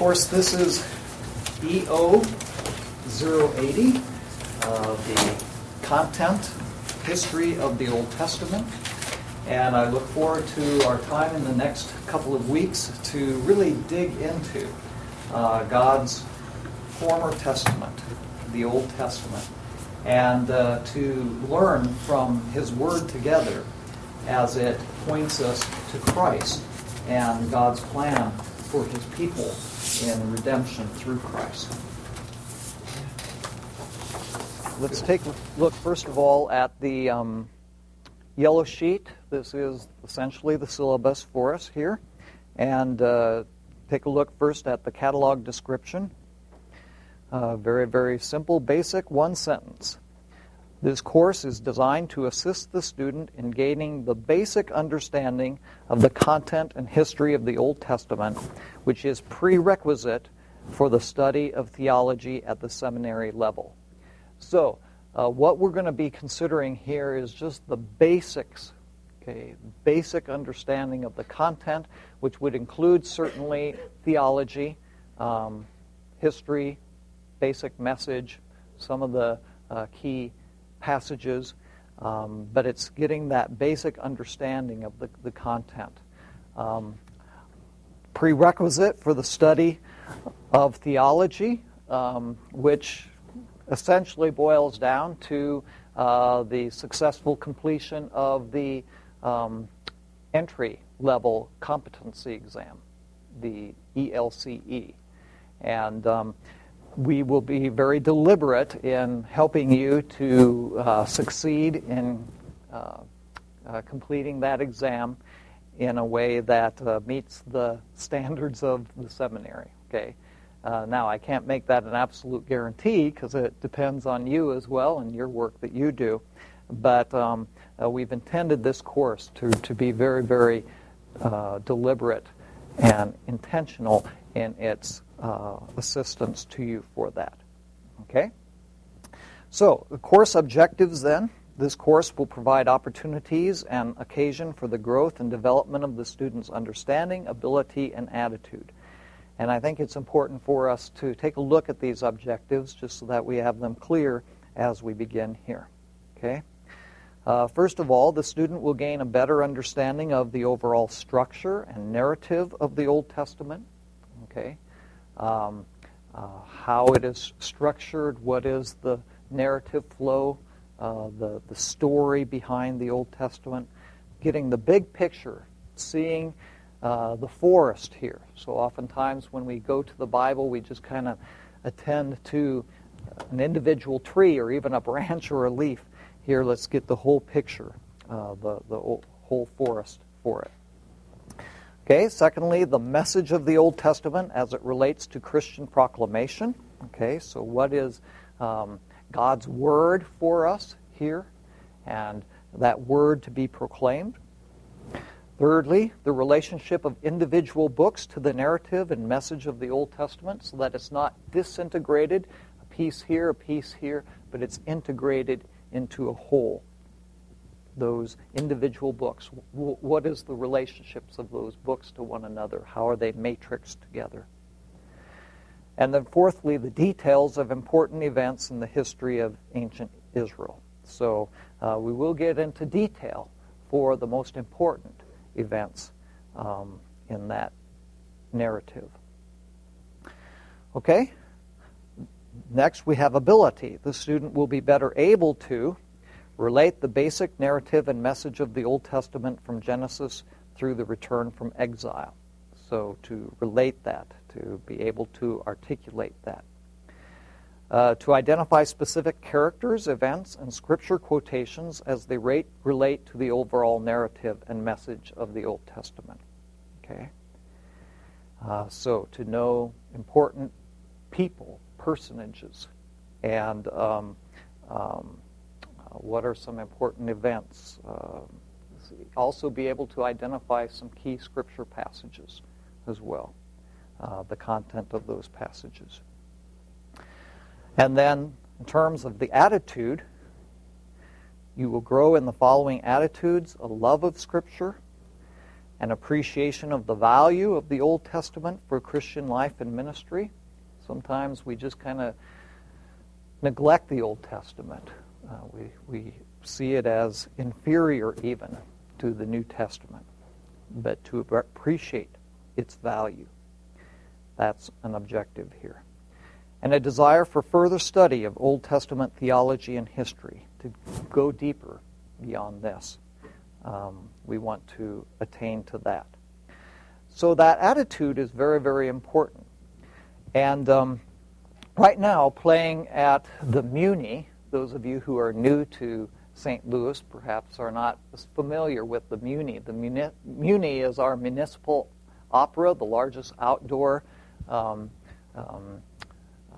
course, this is EO 080, uh, the content history of the Old Testament. And I look forward to our time in the next couple of weeks to really dig into uh, God's former testament, the Old Testament, and uh, to learn from His Word together as it points us to Christ and God's plan for His people in redemption through Christ. Let's take a look first of all at the um, yellow sheet. This is essentially the syllabus for us here. And uh, take a look first at the catalog description. Uh, very, very simple, basic, one sentence. This course is designed to assist the student in gaining the basic understanding of the content and history of the Old Testament, which is prerequisite for the study of theology at the seminary level. So, uh, what we're going to be considering here is just the basics, okay, basic understanding of the content, which would include certainly theology, um, history, basic message, some of the uh, key passages, um, but it's getting that basic understanding of the, the content. Um, prerequisite for the study of theology, um, which essentially boils down to uh, the successful completion of the um, entry level competency exam, the ELCE. And um, we will be very deliberate in helping you to uh, succeed in uh, uh, completing that exam in a way that uh, meets the standards of the seminary. Okay. Uh, now, I can't make that an absolute guarantee because it depends on you as well and your work that you do. But um, uh, we've intended this course to, to be very, very deliberate and intentional in its uh, assistance to you for that. Okay? So, the course objectives then. This course will provide opportunities and occasion for the growth and development of the student's understanding, ability, and attitude. And I think it's important for us to take a look at these objectives just so that we have them clear as we begin here. Okay? Uh, first of all, the student will gain a better understanding of the overall structure and narrative of the Old Testament. Okay? Um, uh, how it is structured, what is the narrative flow, uh, the, the story behind the Old Testament, getting the big picture, seeing uh, the forest here. So oftentimes when we go to the Bible, we just kind of attend to an individual tree or even a branch or a leaf. Here, let's get the whole picture, uh, the, the whole forest for it. Okay, secondly, the message of the Old Testament as it relates to Christian proclamation. Okay, so what is um, God's word for us here and that word to be proclaimed? Thirdly, the relationship of individual books to the narrative and message of the Old Testament so that it's not disintegrated, a piece here, a piece here, but it's integrated into a whole those individual books. what is the relationships of those books to one another? How are they matrixed together? And then, fourthly, the details of important events in the history of ancient Israel. So, uh, we will get into detail for the most important events um, in that narrative. Okay? Next, we have ability. The student will be better able to relate the basic narrative and message of the Old Testament from Genesis through the return from exile. So, to relate that, to be able to articulate that. Uh, to identify specific characters, events, and scripture quotations as they rate, relate to the overall narrative and message of the Old Testament. Okay? Uh, so, to know important people, personages, and um, um, what are some important events? Uh, also be able to identify some key scripture passages as well, uh, the content of those passages. And then, in terms of the attitude, you will grow in the following attitudes a love of Scripture, an appreciation of the value of the Old Testament for Christian life and ministry. Sometimes we just kind of neglect the Old Testament. Uh, we, we see it as inferior even to the New Testament, but to appreciate its value. That's an objective here. And a desire for further study of Old Testament theology and history to go deeper beyond this. Um, we want to attain to that. So that attitude is very, very important. And um, right now, playing at the Muny, those of you who are new to St. Louis perhaps are not as familiar with the Muny. The Muni, Muny is our municipal opera, the largest outdoor um, um,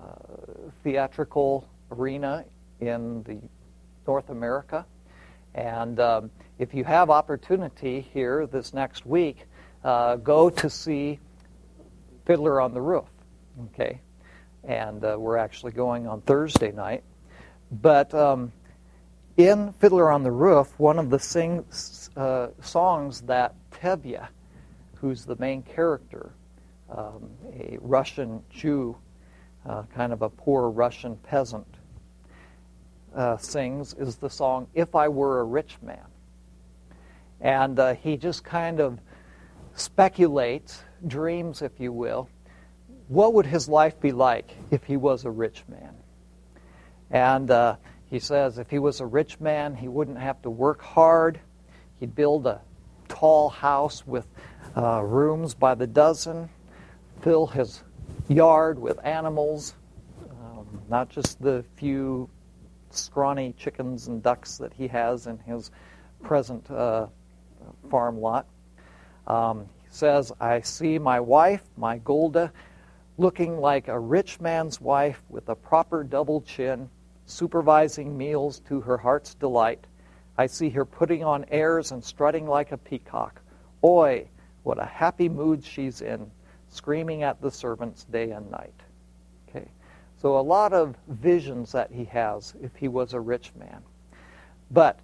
uh, theatrical arena in the North America. And um, if you have opportunity here this next week, uh, go to see Fiddler on the Roof. Okay, and uh, we're actually going on Thursday night. But um, in Fiddler on the Roof, one of the sing, uh, songs that Tevye, who's the main character, um, a Russian Jew, uh, kind of a poor Russian peasant, uh, sings is the song If I Were a Rich Man. And uh, he just kind of speculates, dreams, if you will, what would his life be like if he was a rich man? And uh, he says if he was a rich man, he wouldn't have to work hard. He'd build a tall house with uh, rooms by the dozen, fill his yard with animals, um, not just the few scrawny chickens and ducks that he has in his present uh, farm lot. Um, he says, I see my wife, my Golda, looking like a rich man's wife with a proper double chin, supervising meals to her heart's delight. I see her putting on airs and strutting like a peacock. Oi, what a happy mood she's in, screaming at the servants day and night. Okay. So a lot of visions that he has if he was a rich man. But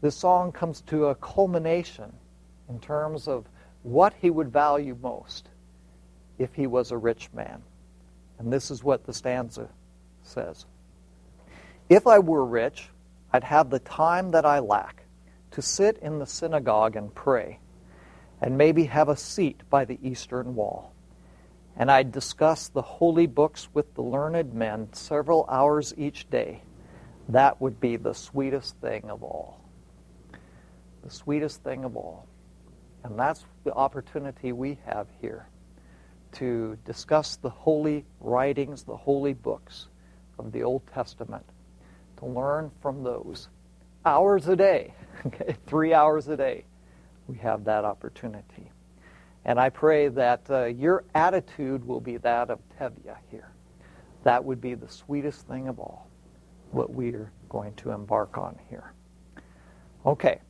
the song comes to a culmination in terms of what he would value most if he was a rich man. And this is what the stanza says If I were rich, I'd have the time that I lack to sit in the synagogue and pray, and maybe have a seat by the eastern wall. And I'd discuss the holy books with the learned men several hours each day. That would be the sweetest thing of all. The sweetest thing of all. And that's the opportunity we have here to discuss the holy writings, the holy books of the Old Testament, learn from those. Hours a day, okay, three hours a day, we have that opportunity. And I pray that uh, your attitude will be that of Tevye here. That would be the sweetest thing of all, what we are going to embark on here. Okay,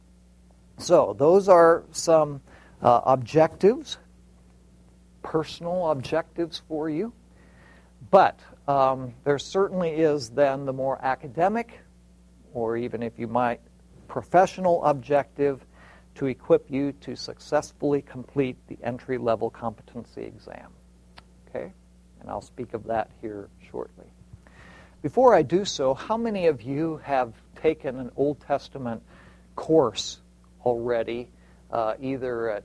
so those are some uh, objectives personal objectives for you. But um, there certainly is then the more academic, or even if you might, professional objective to equip you to successfully complete the entry level competency exam. Okay? And I'll speak of that here shortly. Before I do so, how many of you have taken an Old Testament course already, uh, either at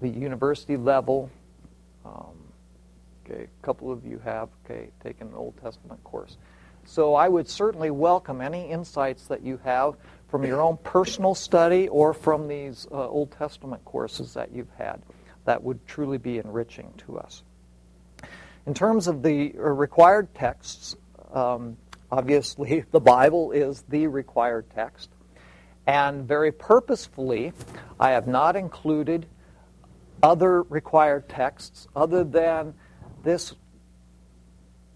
the university level um, okay, a couple of you have okay taken an Old Testament course. So I would certainly welcome any insights that you have from your own personal study or from these uh, Old Testament courses that you've had. That would truly be enriching to us. In terms of the uh, required texts, um, obviously the Bible is the required text. And very purposefully, I have not included other required texts other than this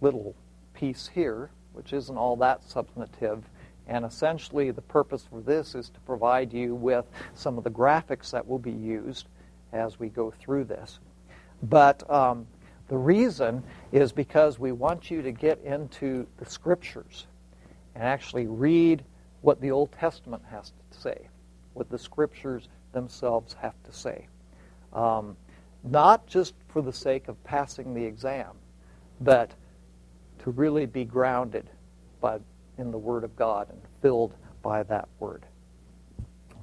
little piece here, which isn't all that substantive. And essentially, the purpose for this is to provide you with some of the graphics that will be used as we go through this. But um, the reason is because we want you to get into the scriptures and actually read what the Old Testament has to say, what the scriptures themselves have to say. Um, not just for the sake of passing the exam, but to really be grounded by, in the Word of God and filled by that Word.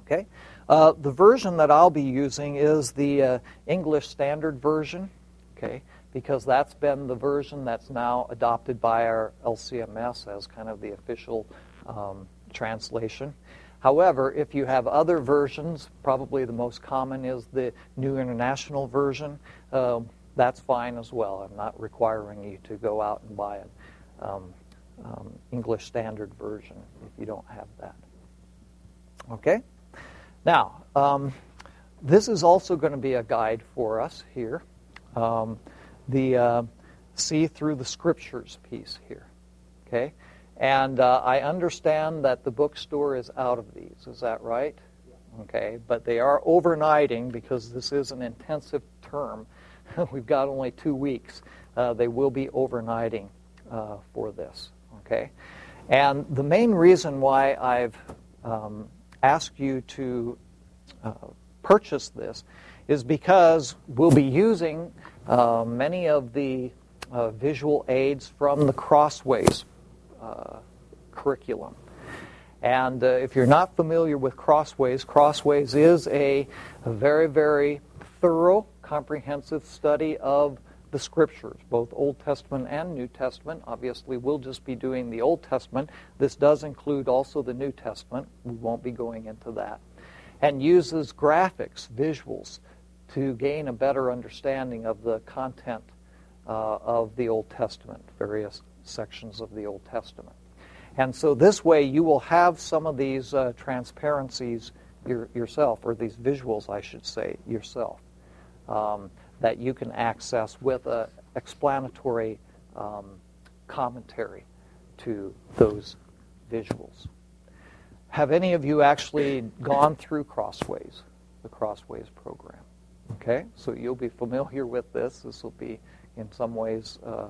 Okay? Uh, the version that I'll be using is the uh, English Standard Version, okay, because that's been the version that's now adopted by our LCMS as kind of the official um, translation. However, if you have other versions, probably the most common is the New International Version. Uh, that's fine as well. I'm not requiring you to go out and buy an um, um, English Standard Version if you don't have that. Okay? Now, um, this is also going to be a guide for us here. Um, the uh, see through the scriptures piece here. Okay? And uh, I understand that the bookstore is out of these. Is that right? Okay, but they are overnighting because this is an intensive term. We've got only two weeks. Uh, they will be overnighting uh, for this. Okay, and the main reason why I've um, asked you to uh, purchase this is because we'll be using uh, many of the uh, visual aids from the Crossways uh, curriculum. And uh, if you're not familiar with Crossways, Crossways is a, a very, very thorough, comprehensive study of the scriptures, both Old Testament and New Testament. Obviously, we'll just be doing the Old Testament. This does include also the New Testament. We won't be going into that. And uses graphics, visuals, to gain a better understanding of the content uh, of the Old Testament, various sections of the Old Testament. And so this way you will have some of these uh, transparencies your, yourself, or these visuals, I should say, yourself, um, that you can access with an explanatory um, commentary to those visuals. Have any of you actually gone through Crossways, the Crossways program? Okay, so you'll be familiar with this. This will be, in some ways, uh,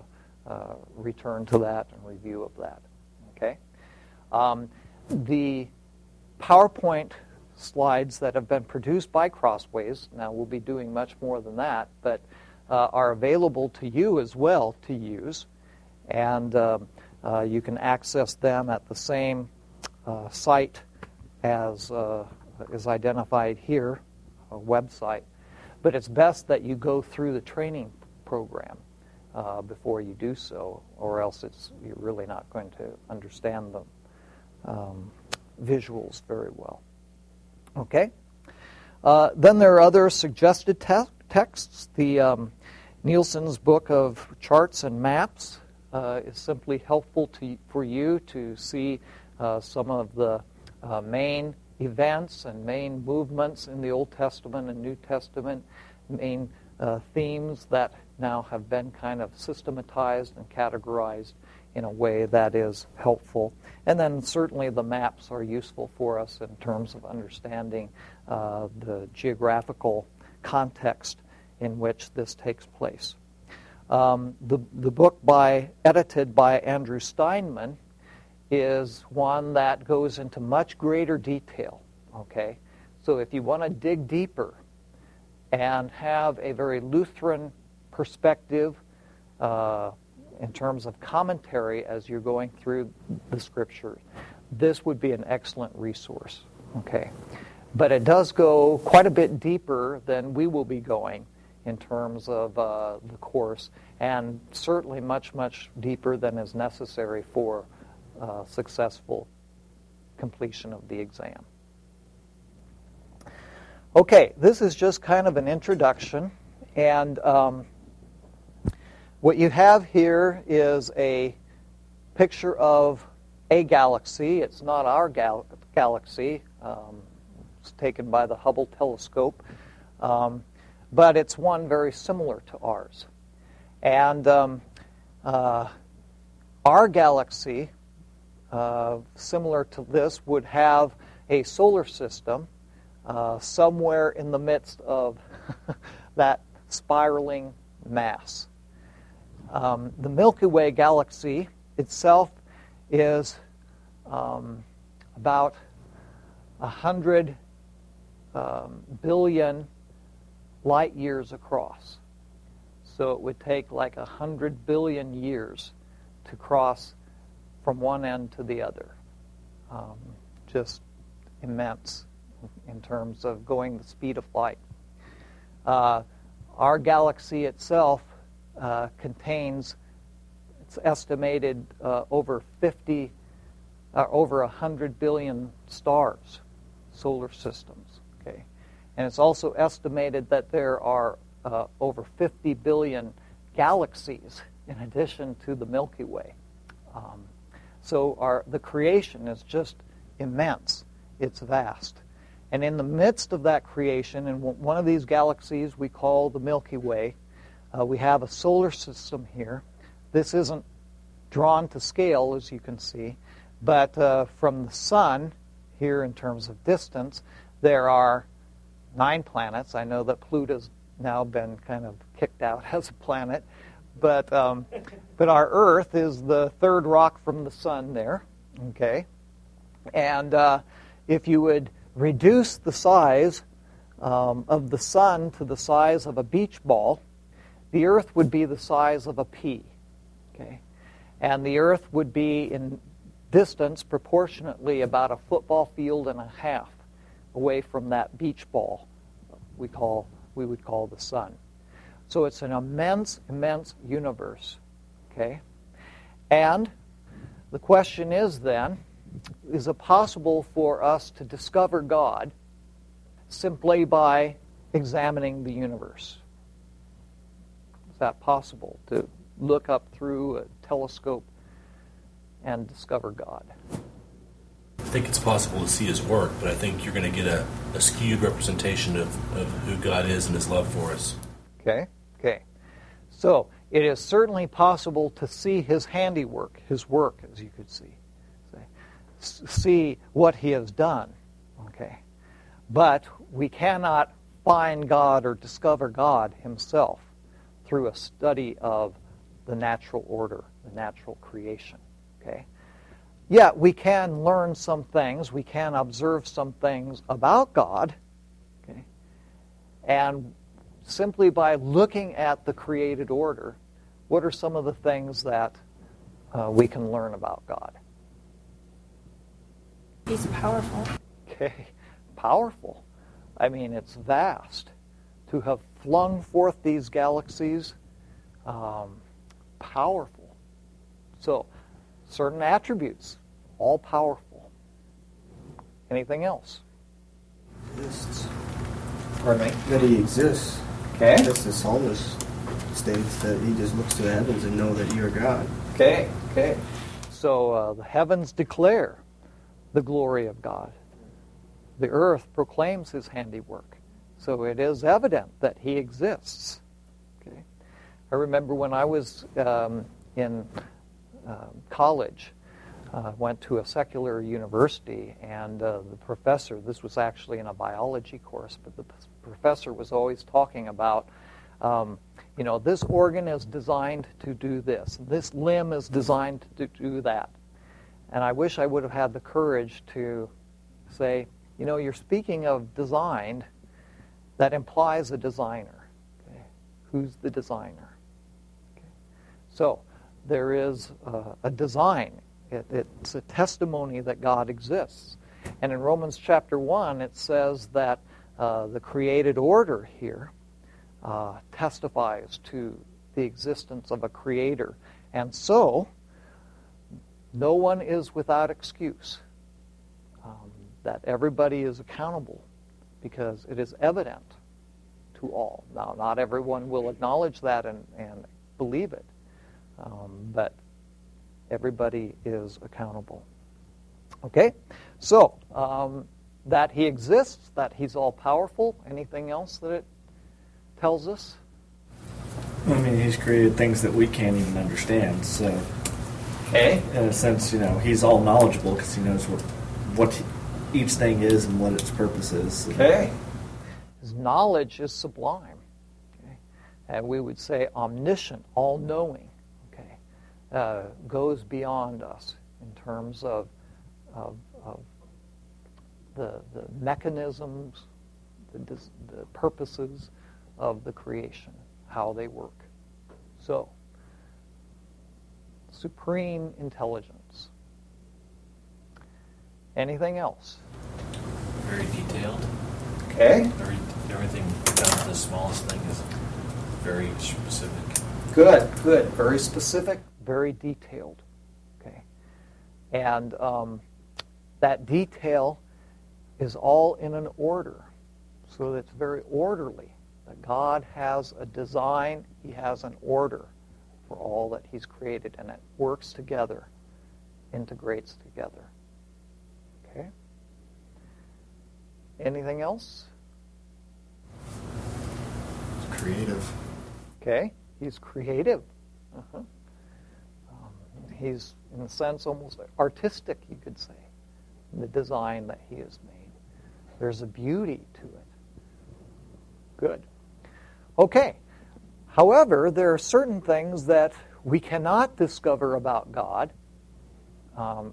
uh, return to that and review of that. Okay? Um, the PowerPoint slides that have been produced by Crossways, now we'll be doing much more than that, but uh, are available to you as well to use. And uh, uh, you can access them at the same uh, site as uh, is identified here, a website. But it's best that you go through the training program uh, before you do so, or else it's, you're really not going to understand the um, visuals very well. Okay? Uh, then there are other suggested te- texts. The um, Nelson's book of charts and maps uh, is simply helpful to, for you to see uh, some of the uh, main events and main movements in the Old Testament and New Testament, main uh, themes that now have been kind of systematized and categorized in a way that is helpful. And then certainly the maps are useful for us in terms of understanding uh, the geographical context in which this takes place. Um, the, the book by edited by Andrew Steinmann is one that goes into much greater detail. Okay, so if you want to dig deeper and have a very Lutheran perspective uh, in terms of commentary as you're going through the scriptures, this would be an excellent resource. Okay, but it does go quite a bit deeper than we will be going in terms of uh, the course, and certainly much, much deeper than is necessary for uh, successful completion of the exam. Okay, this is just kind of an introduction, and um, what you have here is a picture of a galaxy. It's not our gal- galaxy. Um, it's taken by the Hubble telescope. Um, but it's one very similar to ours. And um, uh, our galaxy, uh, similar to this, would have a solar system uh, somewhere in the midst of that spiraling mass. Um, the Milky Way galaxy itself is um, about 100 um, billion light years across. So it would take like a hundred billion years to cross from one end to the other. Um, just immense in terms of going the speed of light. Uh, our galaxy itself uh, contains, it's estimated, uh, over 50, uh, over 100 billion stars, solar systems. Okay? And it's also estimated that there are uh, over 50 billion galaxies in addition to the Milky Way. Um, so our, the creation is just immense, it's vast. And in the midst of that creation, in one of these galaxies we call the Milky Way, uh, we have a solar system here. This isn't drawn to scale, as you can see, but uh, from the sun, here in terms of distance, there are nine planets. I know that Pluto's now been kind of kicked out as a planet, but um, but our Earth is the third rock from the sun there. Okay, and uh, if you would reduce the size um, of the sun to the size of a beach ball, the Earth would be the size of a pea. Okay? And the Earth would be in distance proportionately about a football field and a half away from that beach ball we call we would call the sun. So it's an immense, immense universe. Okay? And the question is then, is it possible for us to discover God simply by examining the universe? Is that possible to look up through a telescope and discover God? I think it's possible to see his work, but I think you're going to get a, a skewed representation of, of who God is and his love for us. Okay, okay. So it is certainly possible to see his handiwork, his work, as you could see see what he has done. Okay? But we cannot find God or discover God himself through a study of the natural order, the natural creation. Okay? Yet we can learn some things, we can observe some things about God. Okay? And simply by looking at the created order, what are some of the things that uh, we can learn about God? He's powerful. Okay, powerful. I mean, it's vast. To have flung forth these galaxies, um, powerful. So, certain attributes, all powerful. Anything else? Exists. Pardon me? That he exists. Okay. That's the psalmist states that he just looks to the heavens and know that you're God. Okay, okay. So uh, the heavens declare the glory of God. The earth proclaims his handiwork. So it is evident that he exists. Okay? I remember when I was um, in uh, college, uh, went to a secular university, and uh, the professor, this was actually in a biology course, but the professor was always talking about, um, you know, this organ is designed to do this, this limb is designed to do that. And I wish I would have had the courage to say, you know, you're speaking of designed, that implies a designer. Okay? Who's the designer? Okay? So there is a design. It, it's a testimony that God exists. And in Romans chapter 1, it says that uh, the created order here uh, testifies to the existence of a creator. And so, no one is without excuse. Um, that everybody is accountable because it is evident to all. Now, not everyone will acknowledge that and, and believe it, um, but everybody is accountable. Okay? So, um, that he exists, that he's all powerful. Anything else that it tells us? I mean, he's created things that we can't even understand, so Okay. In a sense, you know, he's all knowledgeable because he knows what what each thing is and what its purpose is. Okay. His knowledge is sublime. Okay. And we would say omniscient, all knowing. Okay. Uh, goes beyond us in terms of, of, of the, the mechanisms, the, the purposes of the creation, how they work. So, supreme intelligence. Anything else? Very detailed. Okay. Every, everything down to the smallest thing is very specific. Good, good. Very specific, very detailed. Okay. And um, that detail is all in an order. So it's very orderly. That God has a design, He has an order for all that He's created, and it works together, integrates together. Okay? Anything else? It's creative. Okay? He's creative. Uh-huh. Um, he's, in a sense, almost artistic, you could say, in the design that he has made. There's a beauty to it. Good. Okay. However, there are certain things that we cannot discover about God um,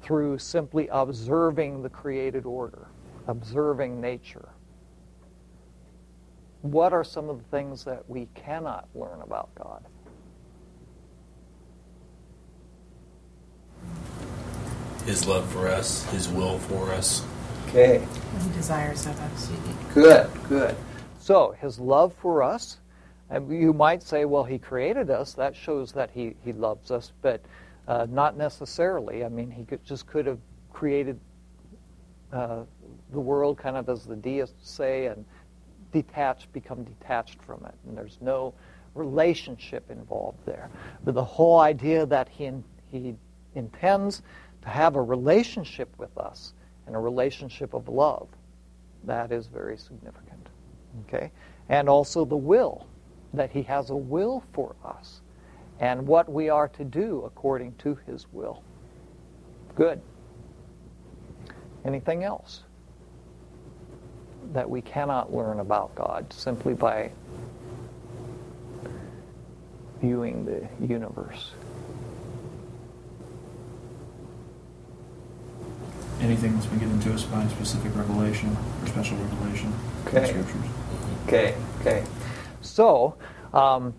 through simply observing the created order, observing nature. What are some of the things that we cannot learn about God? His love for us, His will for us. Okay. What he desires of us. Good, good. So, his love for us, and you might say, well, he created us. That shows that he, he loves us, but uh, not necessarily. I mean, he could, just could have created uh, the world kind of as the deists say and detached, become detached from it. And there's no relationship involved there. But the whole idea that he, he intends to have a relationship with us and a relationship of love, that is very significant. Okay? And also the will, that he has a will for us and what we are to do according to his will. Good. Anything else that we cannot learn about God simply by viewing the universe? anything that's been given to us by specific revelation or special revelation in Okay. scriptures. Okay, okay. So, um,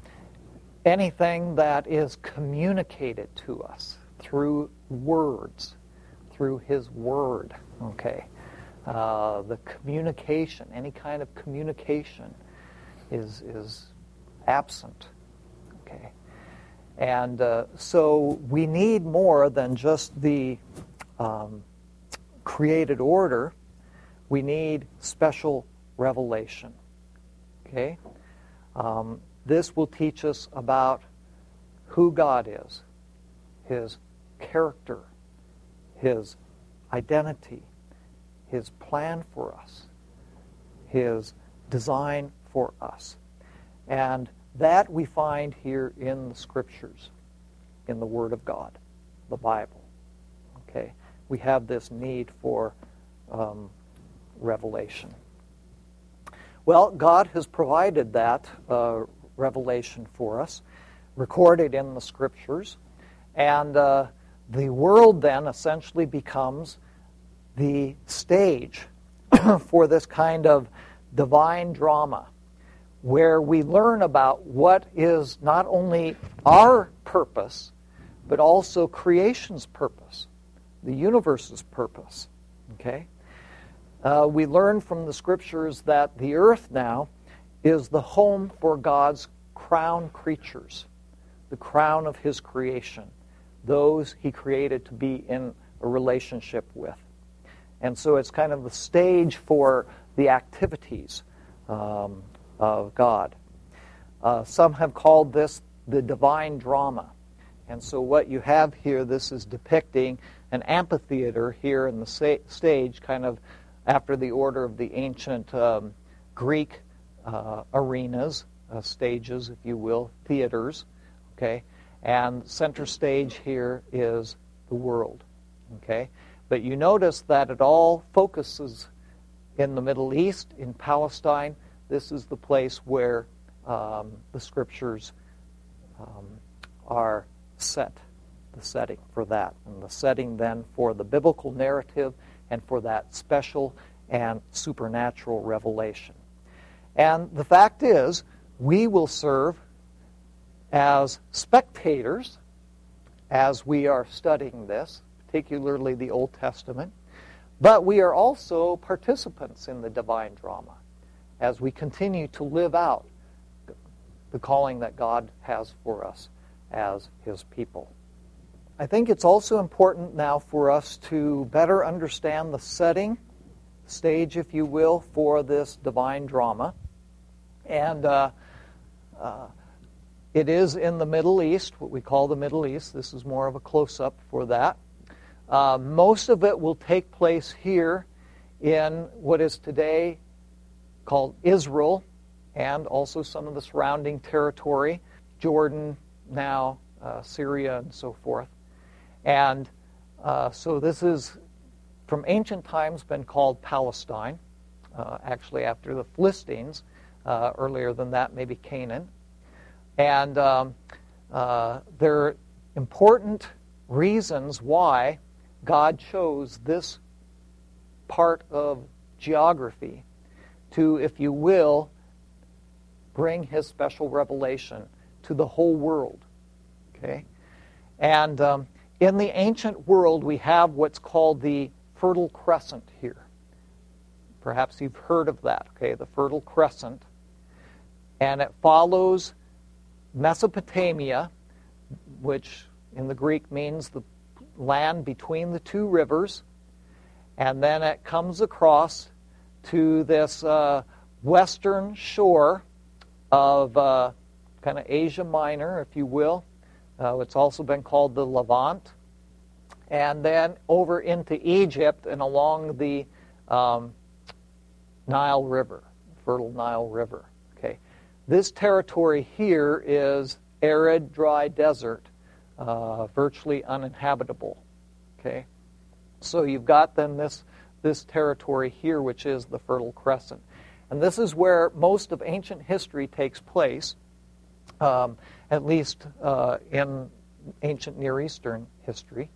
anything that is communicated to us through words, through His Word, okay. Uh, the communication, any kind of communication, is is absent, okay. And uh, so we need more than just the um, created order. We need special revelation. Okay? Um, this will teach us about who God is, His character, His identity, His plan for us, His design for us. And that we find here in the Scriptures, in the Word of God, the Bible. Okay? We have this need for um, revelation. Well, God has provided that uh, revelation for us, recorded in the Scriptures, and uh, the world then essentially becomes the stage for this kind of divine drama where we learn about what is not only our purpose, but also creation's purpose, the universe's purpose. Okay? Uh, we learn from the scriptures that the earth now is the home for God's crown creatures, the crown of His creation, those He created to be in a relationship with. And so it's kind of the stage for the activities um, of God. Uh, some have called this the divine drama. And so what you have here, this is depicting an amphitheater here in the sa- stage, kind of after the order of the ancient um, Greek uh, arenas, uh, stages, if you will, theaters. Okay, and center stage here is the world. Okay, but you notice that it all focuses in the Middle East, in Palestine. This is the place where um, the scriptures um, are set, the setting for that, and the setting then for the biblical narrative and for that special and supernatural revelation. And the fact is, we will serve as spectators as we are studying this, particularly the Old Testament, but we are also participants in the divine drama as we continue to live out the calling that God has for us as His people. I think it's also important now for us to better understand the setting, stage, if you will, for this divine drama. And uh, uh, it is in the Middle East, what we call the Middle East. This is more of a close up for that. Uh, most of it will take place here in what is today called Israel and also some of the surrounding territory, Jordan now, uh, Syria, and so forth. And uh, so this is, from ancient times, been called Palestine, uh, actually after the Philistines. Uh, earlier than that, maybe Canaan. And um, uh, there are important reasons why God chose this part of geography to, if you will, bring his special revelation to the whole world. Okay? And um, in the ancient world, we have what's called the Fertile Crescent here. Perhaps you've heard of that, okay? The Fertile Crescent. And it follows Mesopotamia, which in the Greek means the land between the two rivers. And then it comes across to this uh, western shore of uh, kind of Asia Minor, if you will. Uh, it's also been called the Levant. And then over into Egypt and along the um, Nile River, fertile Nile River. Okay, this territory here is arid, dry desert, uh, virtually uninhabitable. Okay, so you've got then this this territory here, which is the Fertile Crescent. And this is where most of ancient history takes place, um, at least uh, in ancient Near Eastern history,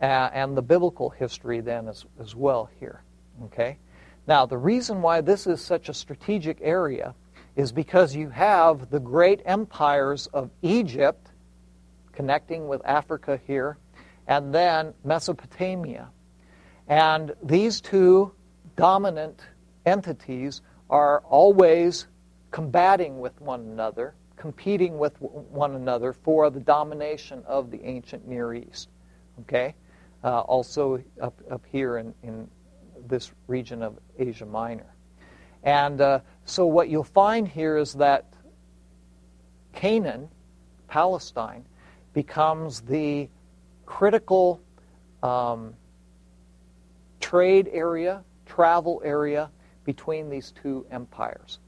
uh, and the biblical history then as, as well here. Okay? Now, the reason why this is such a strategic area is because you have the great empires of Egypt connecting with Africa here, and then Mesopotamia. And these two dominant entities are always combating with one another, competing with one another for the domination of the ancient Near East. Okay? Uh, also up, up here in, in this region of Asia Minor. And uh, so what you'll find here is that Canaan, Palestine, becomes the critical um, trade area, travel area between these two empires.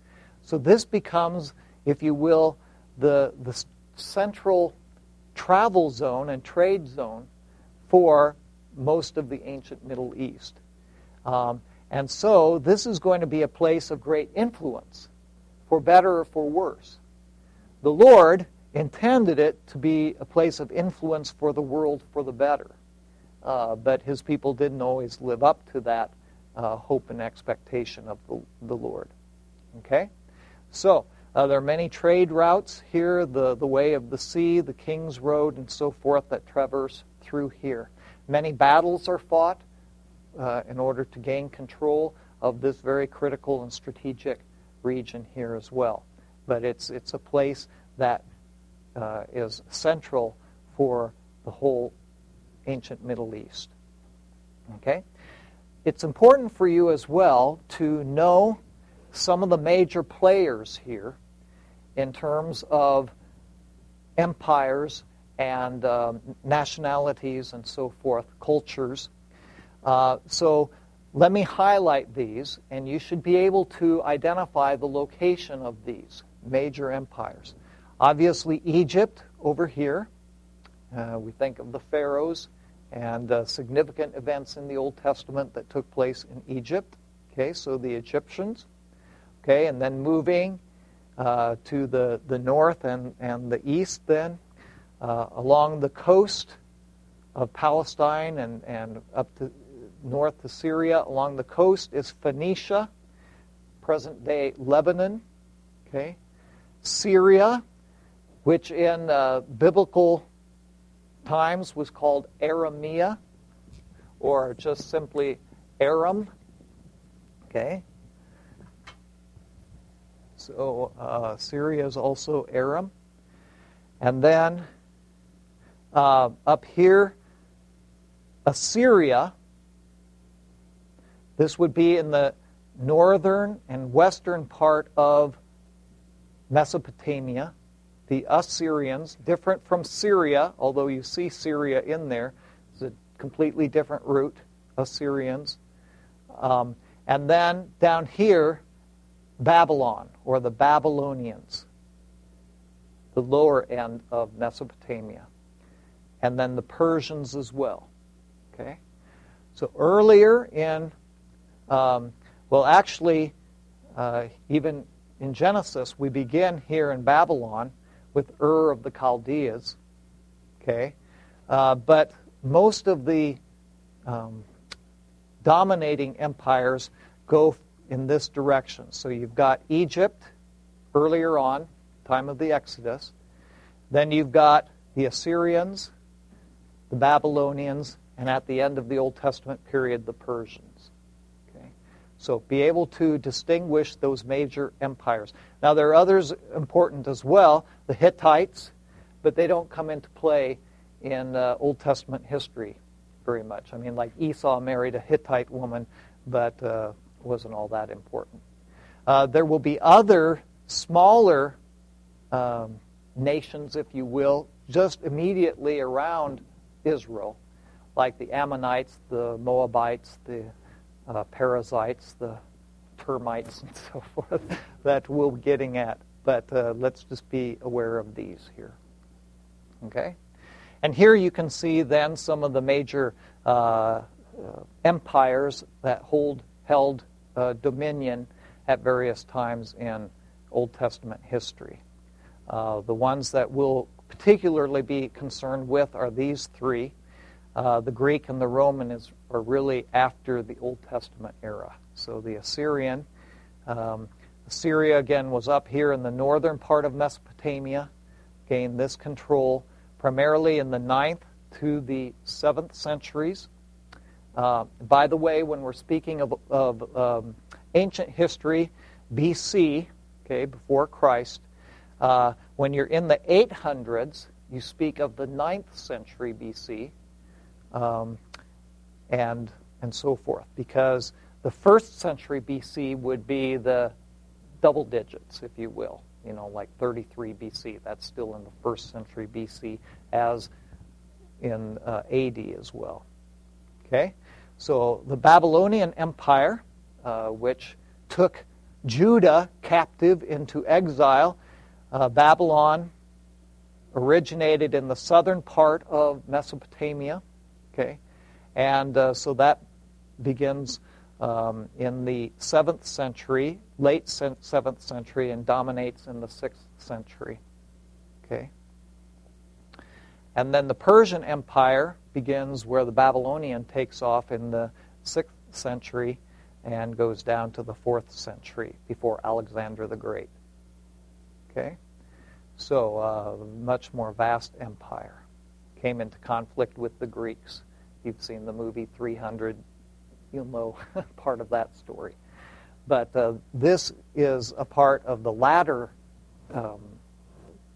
So this becomes, if you will, the, the central travel zone and trade zone for most of the ancient Middle East. Um, and so this is going to be a place of great influence, for better or for worse. The Lord intended it to be a place of influence for the world for the better. Uh, but his people didn't always live up to that uh, hope and expectation of the, the Lord. Okay? So, uh, there are many trade routes here the, the way of the sea, the King's Road, and so forth that traverse through here. Many battles are fought uh, in order to gain control of this very critical and strategic region here as well. But it's, it's a place that uh, is central for the whole ancient Middle East. Okay? It's important for you as well to know some of the major players here in terms of empires and um, nationalities and so forth, cultures. Uh, so let me highlight these, and you should be able to identify the location of these major empires. Obviously, Egypt over here. Uh, we think of the pharaohs and uh, significant events in the Old Testament that took place in Egypt. Okay, so the Egyptians. Okay, and then moving uh, to the, the north and, and the east, then uh, along the coast of Palestine and, and up to north to Syria. Along the coast is Phoenicia, present day Lebanon. Okay, Syria, which in uh, biblical times was called Aramea, or just simply Aram. Okay. So uh, Syria is also Aram. And then uh, up here, Assyria. This would be in the northern and western part of Mesopotamia. The Assyrians, different from Syria, although you see Syria in there, it's a completely different root, Assyrians. Um, and then down here, Babylon, or the Babylonians, the lower end of Mesopotamia. And then the Persians as well. Okay? So earlier in, um, well, actually, uh, even in Genesis, we begin here in Babylon with Ur of the Chaldeans. Okay? Uh, but most of the um, dominating empires go in this direction. So you've got Egypt earlier on, time of the Exodus. Then you've got the Assyrians, the Babylonians, and at the end of the Old Testament period, the Persians. So be able to distinguish those major empires. Now, there are others important as well the Hittites, but they don't come into play in uh, Old Testament history very much. I mean, like Esau married a Hittite woman, but uh, wasn't all that important. Uh, there will be other smaller um, nations, if you will, just immediately around Israel, like the Ammonites, the Moabites, the uh, Perizzites, the termites, and so forth, that we'll be getting at. But uh, let's just be aware of these here. Okay? And here you can see then some of the major uh, uh empires that hold held uh, dominion at various times in Old Testament history. Uh, the ones that we'll particularly be concerned with are these three. Uh, the Greek and the Roman is, are really after the Old Testament era. So the Assyrian, um, Assyria again was up here in the northern part of Mesopotamia, gained this control primarily in the 9th to the 7th centuries. Uh, by the way, when we're speaking of, of um, ancient history, BC, okay, before Christ, uh, when you're in the 800s, you speak of the 9th century BC, um, and and so forth, because the first century BC would be the double digits, if you will, you know, like 33 BC. That's still in the first century BC, as in uh, AD as well. Okay. So the Babylonian Empire, uh, which took Judah captive into exile, uh, Babylon originated in the southern part of Mesopotamia. Okay, and uh, so that begins um, in the seventh century, late seventh century, and dominates in the sixth century. Okay. And then the Persian Empire begins where the Babylonian takes off in the 6th century and goes down to the 4th century before Alexander the Great. Okay? So, uh, much more vast empire. Came into conflict with the Greeks. You've seen the movie 300, you'll know part of that story. But uh, this is a part of the latter um,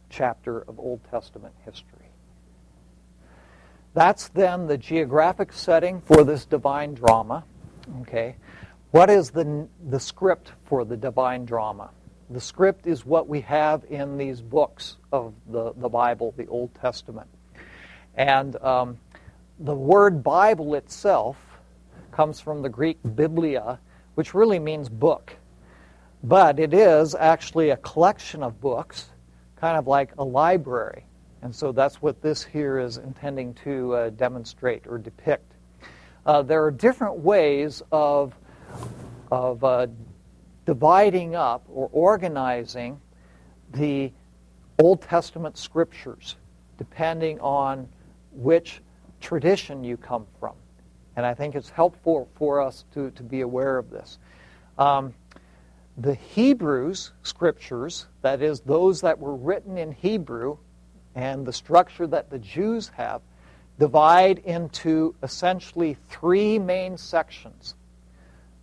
chapter of Old Testament history. That's then the geographic setting for this divine drama. Okay. What is the, the script for the divine drama? The script is what we have in these books of the, the Bible, the Old Testament. And um, the word Bible itself comes from the Greek biblia, which really means book. But it is actually a collection of books, kind of like a library. And so that's what this here is intending to uh, demonstrate or depict. Uh, there are different ways of, of uh, dividing up or organizing the Old Testament scriptures depending on which tradition you come from. And I think it's helpful for us to, to be aware of this. Um, the Hebrews scriptures, that is, those that were written in Hebrew, and the structure that the Jews have, divide into essentially three main sections.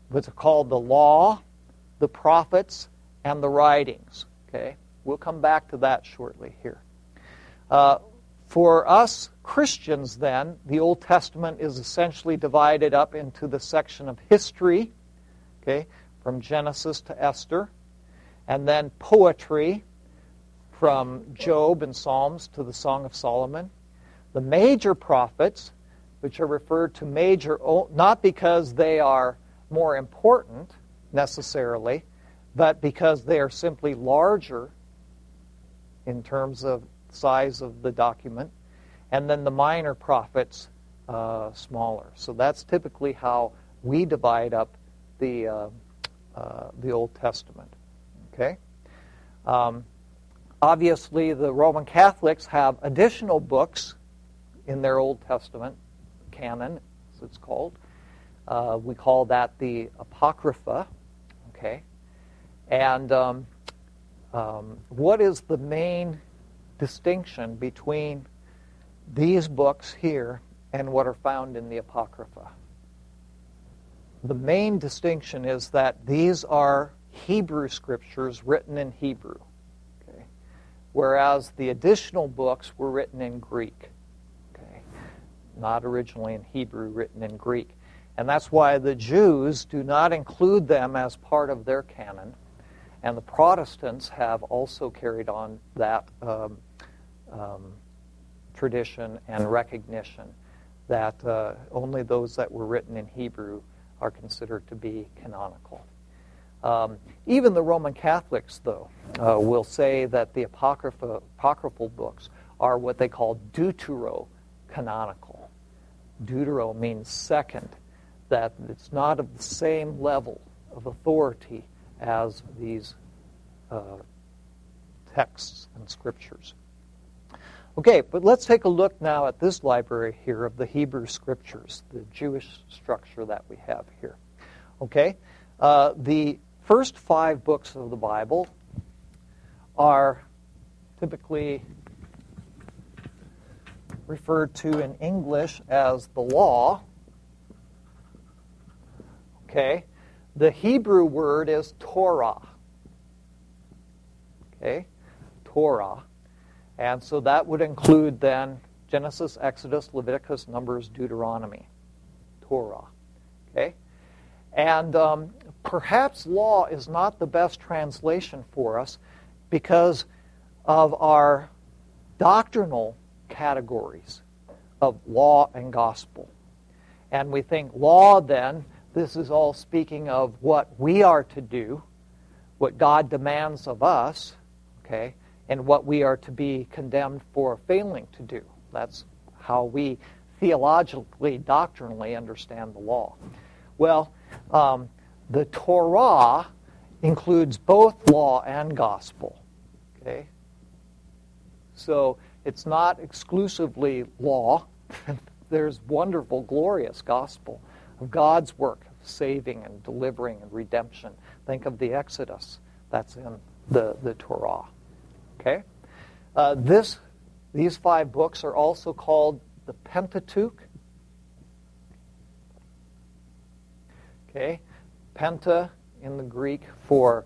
What's called the law, the prophets, and the writings. Okay? We'll come back to that shortly here. Uh, for us Christians, then, the Old Testament is essentially divided up into the section of history, okay, from Genesis to Esther, and then poetry from Job and Psalms to the Song of Solomon. The major prophets, which are referred to major not because they are more important necessarily, but because they are simply larger in terms of size of the document, and then the minor prophets uh, smaller. So that's typically how we divide up the uh, uh, the Old Testament. Okay. Um, obviously, the Roman Catholics have additional books in their Old Testament canon, as it's called. Uh, we call that the Apocrypha. Okay. And um, um, what is the main distinction between these books here and what are found in the Apocrypha. The main distinction is that these are Hebrew scriptures written in Hebrew, okay? whereas the additional books were written in Greek, okay? not originally in Hebrew, written in Greek. And that's why the Jews do not include them as part of their canon, and the Protestants have also carried on that um, um, tradition and recognition that uh, only those that were written in Hebrew are considered to be canonical. Um, even the Roman Catholics, though, uh, will say that the apocrypha, apocryphal books are what they call deuterocanonical. Deutero means second, that it's not of the same level of authority as these uh, texts and scriptures. Okay, but let's take a look now at this library here of the Hebrew Scriptures, the Jewish structure that we have here. Okay, uh, the first five books of the Bible are typically referred to in English as the law. Okay, the Hebrew word is Torah. Okay, Torah. And so that would include then Genesis, Exodus, Leviticus, Numbers, Deuteronomy, Torah. Okay? And um, perhaps law is not the best translation for us because of our doctrinal categories of law and gospel. And we think law, then, this is all speaking of what we are to do, what God demands of us, okay? And what we are to be condemned for failing to do. That's how we theologically, doctrinally understand the law. Well, um, the Torah includes both law and gospel. Okay? So it's not exclusively law. There's wonderful, glorious gospel of God's work of saving and delivering and redemption. Think of the Exodus. That's in the, the Torah. Okay? Uh, this, these five books are also called the Pentateuch. Okay? Penta in the Greek for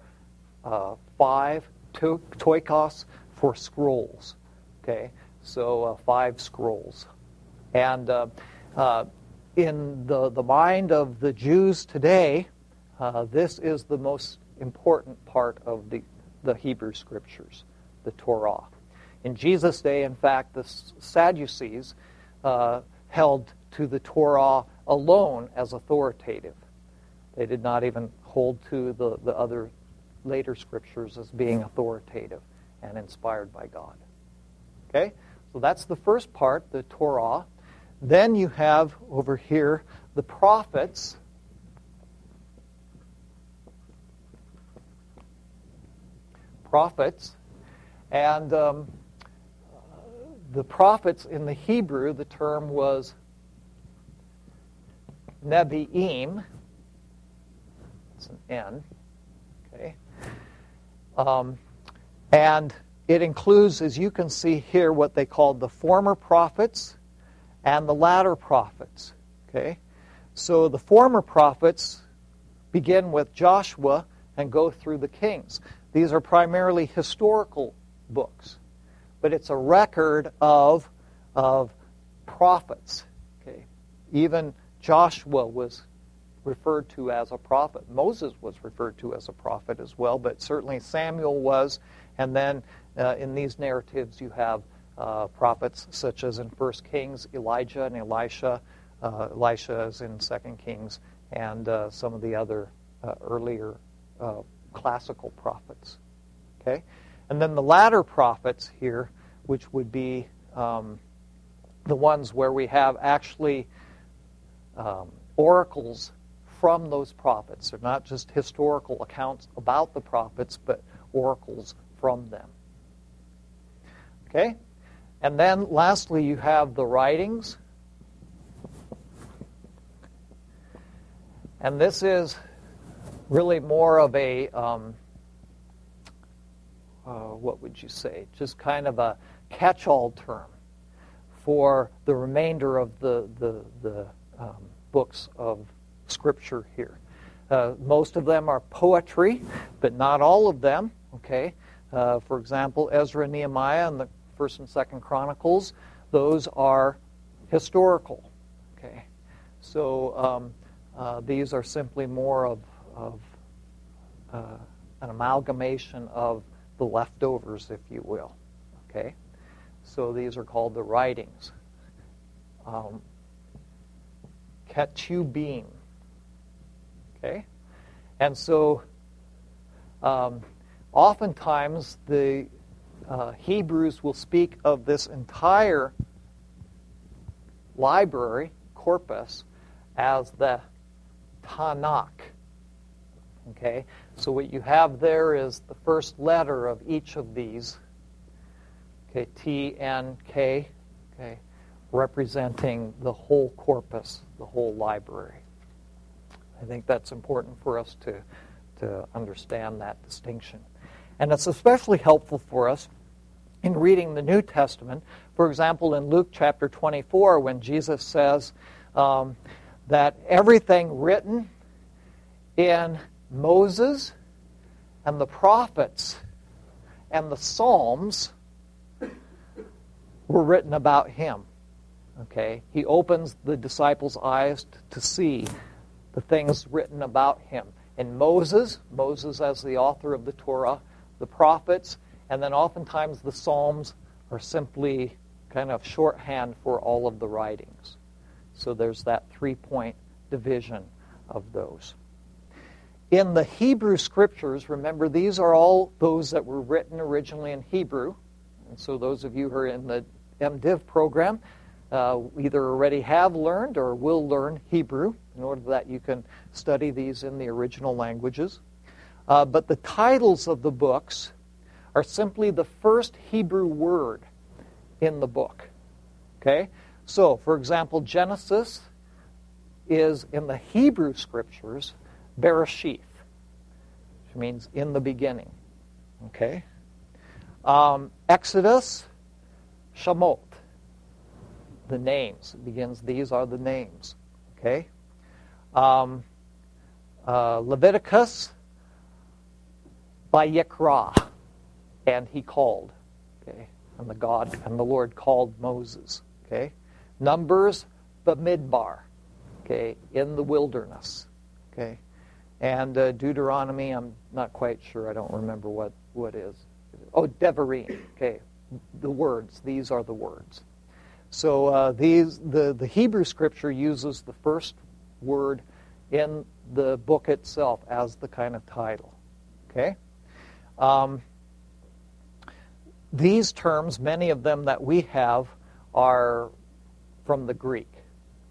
uh, five, to, toikos for scrolls. Okay? So uh, five scrolls. And uh, uh, in the, the mind of the Jews today, uh, this is the most important part of the, the Hebrew Scriptures the Torah. In Jesus' day, in fact, the Sadducees uh, held to the Torah alone as authoritative. They did not even hold to the, the other later scriptures as being authoritative and inspired by God. Okay? So that's the first part, the Torah. Then you have over here the prophets. Prophets and um, the prophets in the Hebrew, the term was Nebi'im. It's an N. Okay. Um, and it includes, as you can see here, what they called the former prophets and the latter prophets. Okay? So the former prophets begin with Joshua and go through the kings. These are primarily historical books, but it's a record of, of prophets. Okay? Even Joshua was referred to as a prophet. Moses was referred to as a prophet as well, but certainly Samuel was. And then uh, in these narratives, you have uh, prophets such as in 1 Kings, Elijah and Elisha. Uh, Elisha is in 2 Kings, and uh, some of the other uh, earlier uh, classical prophets. Okay? And then the latter prophets here, which would be um, the ones where we have actually um, oracles from those prophets. They're not just historical accounts about the prophets, but oracles from them. Okay? And then lastly, you have the writings. And this is really more of a, um, uh, what would you say, just kind of a catch all term for the remainder of the, the, the um, books of Scripture here. Uh, most of them are poetry, but not all of them. Okay, uh, for example, Ezra, Nehemiah, and the First and Second Chronicles, those are historical. Okay, so um, uh, these are simply more of, of uh, an amalgamation of the leftovers, if you will. Okay, so these are called the writings. Um, Ketubim. Okay, and so um, oftentimes the uh, Hebrews will speak of this entire library corpus as the Tanakh. Okay, so what you have there is the first letter of each of these. Okay, T N K. Okay, representing the whole corpus, the whole library. I think that's important for us to, to understand that distinction. And it's especially helpful for us in reading the New Testament. For example, in Luke chapter 24, when Jesus says um, that everything written in Moses and the prophets and the Psalms were written about him. Okay? He opens the disciples' eyes to see the things written about him. In Moses, Moses as the author of the Torah, the prophets, and then oftentimes the Psalms are simply kind of shorthand for all of the writings. So there's that three point division of those. In the Hebrew scriptures, remember these are all those that were written originally in Hebrew. And so those of you who are in the MDiv program uh, either already have learned or will learn Hebrew in order that you can study these in the original languages. Uh, but the titles of the books are simply the first Hebrew word in the book. Okay? So, for example, Genesis is in the Hebrew scriptures Bereshith, which means in the beginning. Okay? Um, Exodus, Shemot, the names. It begins, these are the names. Okay? Um, uh, Leviticus and he called. Okay, and the God and the Lord called Moses. Okay, Numbers Bamidbar. Okay, in the wilderness. Okay, and uh, Deuteronomy. I'm not quite sure. I don't remember what what is. Oh, Devarim. Okay, the words. These are the words. So uh, these the the Hebrew scripture uses the first word in the book itself as the kind of title. Okay? Um, these terms, many of them that we have, are from the Greek.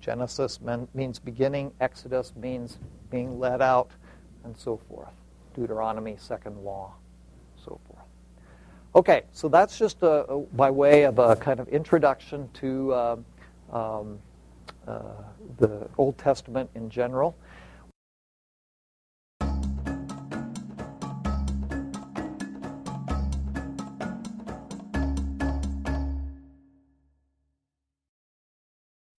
Genesis means beginning, Exodus means being led out, and so forth. Deuteronomy, second law, so forth. Okay, so that's just a, a, by way of a kind of introduction to uh, um, uh, the Old Testament in general.